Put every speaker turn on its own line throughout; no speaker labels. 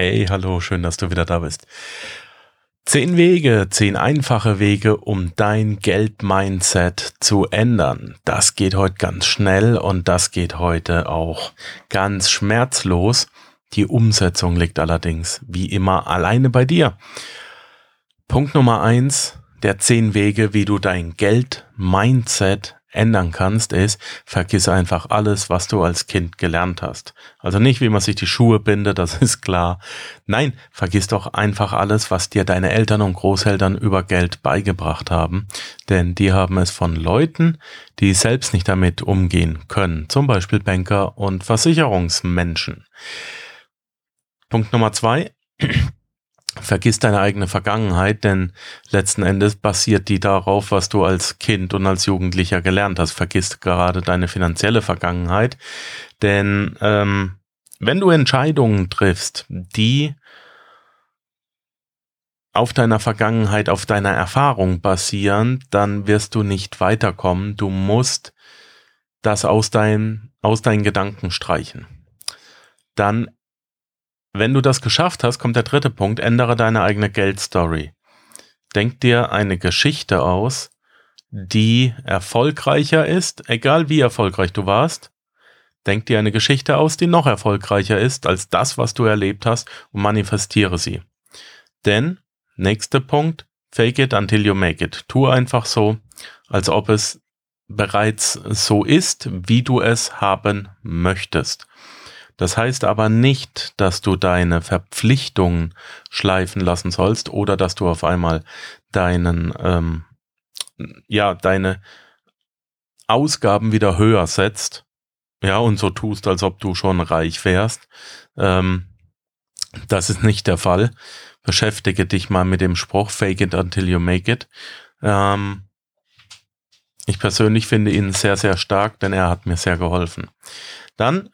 Hey, hallo, schön, dass du wieder da bist. Zehn Wege, zehn einfache Wege, um dein Geld-Mindset zu ändern. Das geht heute ganz schnell und das geht heute auch ganz schmerzlos. Die Umsetzung liegt allerdings wie immer alleine bei dir. Punkt Nummer eins der zehn Wege, wie du dein Geld-Mindset ändern kannst, ist, vergiss einfach alles, was du als Kind gelernt hast. Also nicht, wie man sich die Schuhe bindet, das ist klar. Nein, vergiss doch einfach alles, was dir deine Eltern und Großeltern über Geld beigebracht haben. Denn die haben es von Leuten, die selbst nicht damit umgehen können. Zum Beispiel Banker und Versicherungsmenschen. Punkt Nummer zwei vergiss deine eigene Vergangenheit, denn letzten Endes basiert die darauf, was du als Kind und als Jugendlicher gelernt hast. Vergiss gerade deine finanzielle Vergangenheit, denn ähm, wenn du Entscheidungen triffst, die auf deiner Vergangenheit, auf deiner Erfahrung basieren, dann wirst du nicht weiterkommen. Du musst das aus, dein, aus deinen Gedanken streichen. Dann wenn du das geschafft hast, kommt der dritte Punkt, ändere deine eigene Geldstory. Denk dir eine Geschichte aus, die erfolgreicher ist, egal wie erfolgreich du warst. Denk dir eine Geschichte aus, die noch erfolgreicher ist als das, was du erlebt hast und manifestiere sie. Denn, nächster Punkt, fake it until you make it. Tu einfach so, als ob es bereits so ist, wie du es haben möchtest. Das heißt aber nicht, dass du deine Verpflichtungen schleifen lassen sollst oder dass du auf einmal deinen, ähm, ja, deine Ausgaben wieder höher setzt. Ja, und so tust, als ob du schon reich wärst. Ähm, das ist nicht der Fall. Beschäftige dich mal mit dem Spruch, fake it until you make it. Ähm, ich persönlich finde ihn sehr, sehr stark, denn er hat mir sehr geholfen. Dann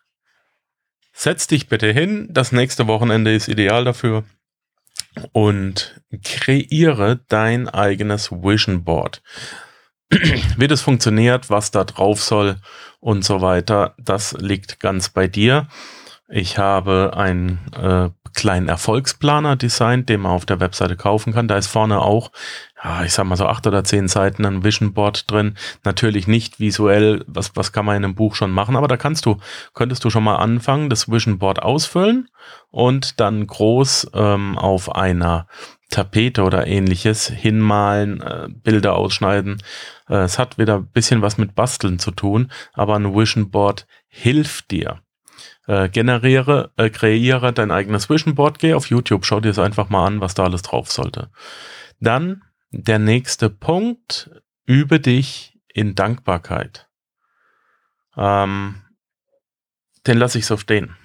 Setz dich bitte hin, das nächste Wochenende ist ideal dafür und kreiere dein eigenes Vision Board. Wie das funktioniert, was da drauf soll und so weiter, das liegt ganz bei dir. Ich habe einen äh, kleinen Erfolgsplaner designt, den man auf der Webseite kaufen kann. Da ist vorne auch ja, ich sag mal so acht oder zehn Seiten ein Vision Board drin. Natürlich nicht visuell, was, was kann man in einem Buch schon machen, aber da kannst du, könntest du schon mal anfangen, das Vision Board ausfüllen und dann groß ähm, auf einer Tapete oder ähnliches hinmalen, äh, Bilder ausschneiden. Äh, es hat wieder ein bisschen was mit Basteln zu tun, aber ein Vision Board hilft dir. Äh, generiere, äh, kreiere dein eigenes Vision Board, geh auf YouTube, schau dir es einfach mal an, was da alles drauf sollte. Dann der nächste Punkt, übe dich in Dankbarkeit. Ähm, den lasse ich so stehen.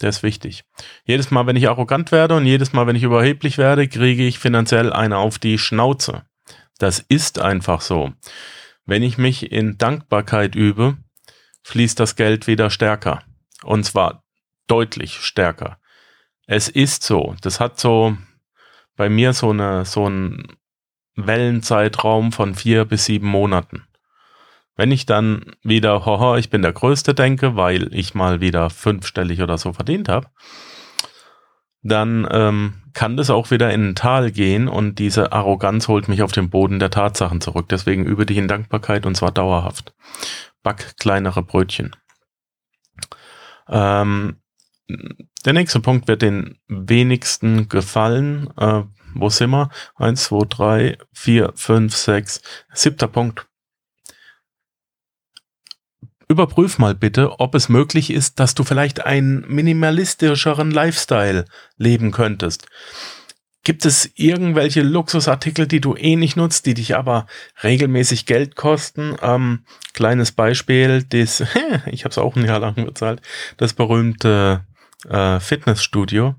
Der ist wichtig. Jedes Mal, wenn ich arrogant werde und jedes Mal, wenn ich überheblich werde, kriege ich finanziell eine auf die Schnauze. Das ist einfach so. Wenn ich mich in Dankbarkeit übe, fließt das Geld wieder stärker. Und zwar deutlich stärker. Es ist so. Das hat so bei mir so eine, so ein Wellenzeitraum von vier bis sieben Monaten. Wenn ich dann wieder, hoho, ich bin der Größte denke, weil ich mal wieder fünfstellig oder so verdient habe, dann ähm, kann das auch wieder in ein Tal gehen und diese Arroganz holt mich auf den Boden der Tatsachen zurück. Deswegen übe dich in Dankbarkeit und zwar dauerhaft. Back kleinere Brötchen. Ähm, der nächste Punkt wird den wenigsten gefallen. Äh, wo sind wir? Eins, zwei, drei, vier, fünf, sechs. Siebter Punkt. Überprüf mal bitte, ob es möglich ist, dass du vielleicht einen minimalistischeren Lifestyle leben könntest. Gibt es irgendwelche Luxusartikel, die du eh nicht nutzt, die dich aber regelmäßig Geld kosten? Ähm, kleines Beispiel, das, ich habe es auch ein Jahr lang bezahlt, das berühmte äh, Fitnessstudio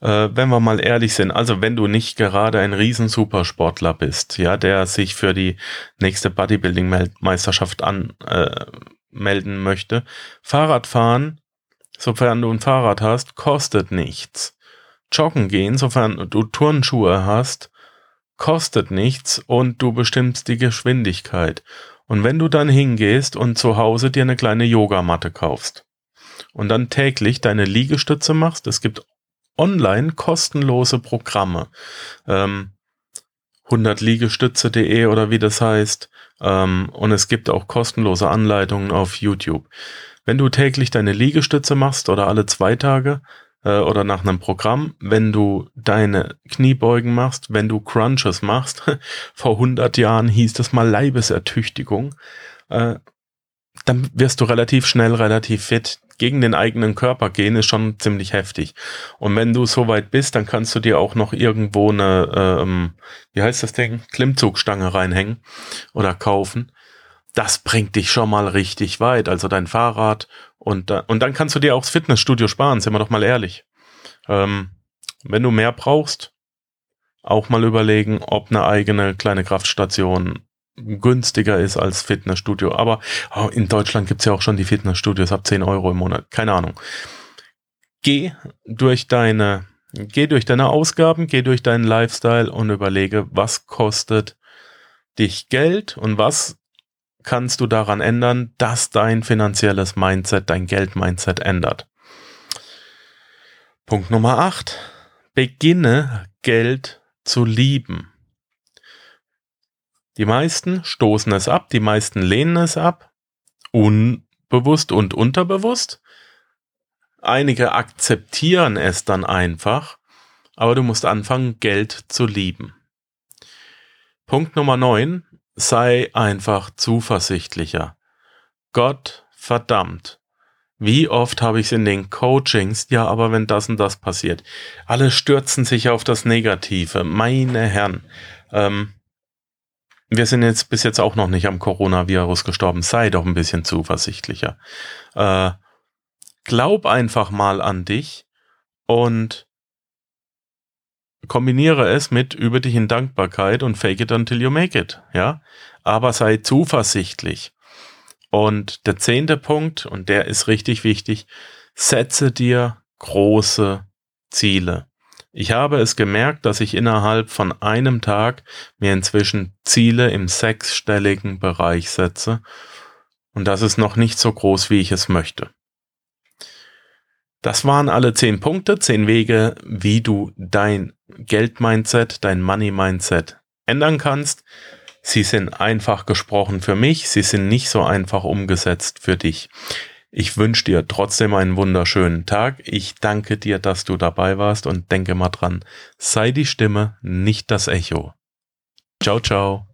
äh, wenn wir mal ehrlich sind, also wenn du nicht gerade ein riesen Supersportler bist, ja, der sich für die nächste Bodybuilding-Meisterschaft anmelden äh, möchte, Fahrradfahren, sofern du ein Fahrrad hast, kostet nichts. Joggen gehen, sofern du Turnschuhe hast, kostet nichts und du bestimmst die Geschwindigkeit. Und wenn du dann hingehst und zu Hause dir eine kleine Yogamatte kaufst und dann täglich deine Liegestütze machst, es gibt online kostenlose Programme. Ähm, 100liegestütze.de oder wie das heißt. Ähm, und es gibt auch kostenlose Anleitungen auf YouTube. Wenn du täglich deine Liegestütze machst oder alle zwei Tage äh, oder nach einem Programm, wenn du deine Kniebeugen machst, wenn du Crunches machst, vor 100 Jahren hieß das mal Leibesertüchtigung, äh, dann wirst du relativ schnell relativ fit. Gegen den eigenen Körper gehen ist schon ziemlich heftig. Und wenn du so weit bist, dann kannst du dir auch noch irgendwo eine, ähm, wie heißt das Ding, Klimmzugstange reinhängen oder kaufen. Das bringt dich schon mal richtig weit. Also dein Fahrrad und, da, und dann kannst du dir auch das Fitnessstudio sparen, sind wir doch mal ehrlich. Ähm, wenn du mehr brauchst, auch mal überlegen, ob eine eigene kleine Kraftstation günstiger ist als Fitnessstudio. Aber oh, in Deutschland gibt's ja auch schon die Fitnessstudios ab 10 Euro im Monat. Keine Ahnung. Geh durch deine, geh durch deine Ausgaben, geh durch deinen Lifestyle und überlege, was kostet dich Geld und was kannst du daran ändern, dass dein finanzielles Mindset, dein Geld-Mindset ändert. Punkt Nummer 8. Beginne Geld zu lieben. Die meisten stoßen es ab, die meisten lehnen es ab, unbewusst und unterbewusst. Einige akzeptieren es dann einfach, aber du musst anfangen, Geld zu lieben. Punkt Nummer 9. Sei einfach zuversichtlicher. Gott verdammt. Wie oft habe ich es in den Coachings, ja, aber wenn das und das passiert. Alle stürzen sich auf das Negative. Meine Herren. Ähm, wir sind jetzt bis jetzt auch noch nicht am Coronavirus gestorben. Sei doch ein bisschen zuversichtlicher. Äh, glaub einfach mal an dich und kombiniere es mit über dich in Dankbarkeit und fake it until you make it. Ja, aber sei zuversichtlich. Und der zehnte Punkt, und der ist richtig wichtig, setze dir große Ziele. Ich habe es gemerkt, dass ich innerhalb von einem Tag mir inzwischen Ziele im sechsstelligen Bereich setze. Und das ist noch nicht so groß, wie ich es möchte. Das waren alle zehn Punkte, zehn Wege, wie du dein Geld-Mindset, dein Money-Mindset ändern kannst. Sie sind einfach gesprochen für mich, sie sind nicht so einfach umgesetzt für dich. Ich wünsche dir trotzdem einen wunderschönen Tag. Ich danke dir, dass du dabei warst und denke mal dran, sei die Stimme, nicht das Echo. Ciao, ciao.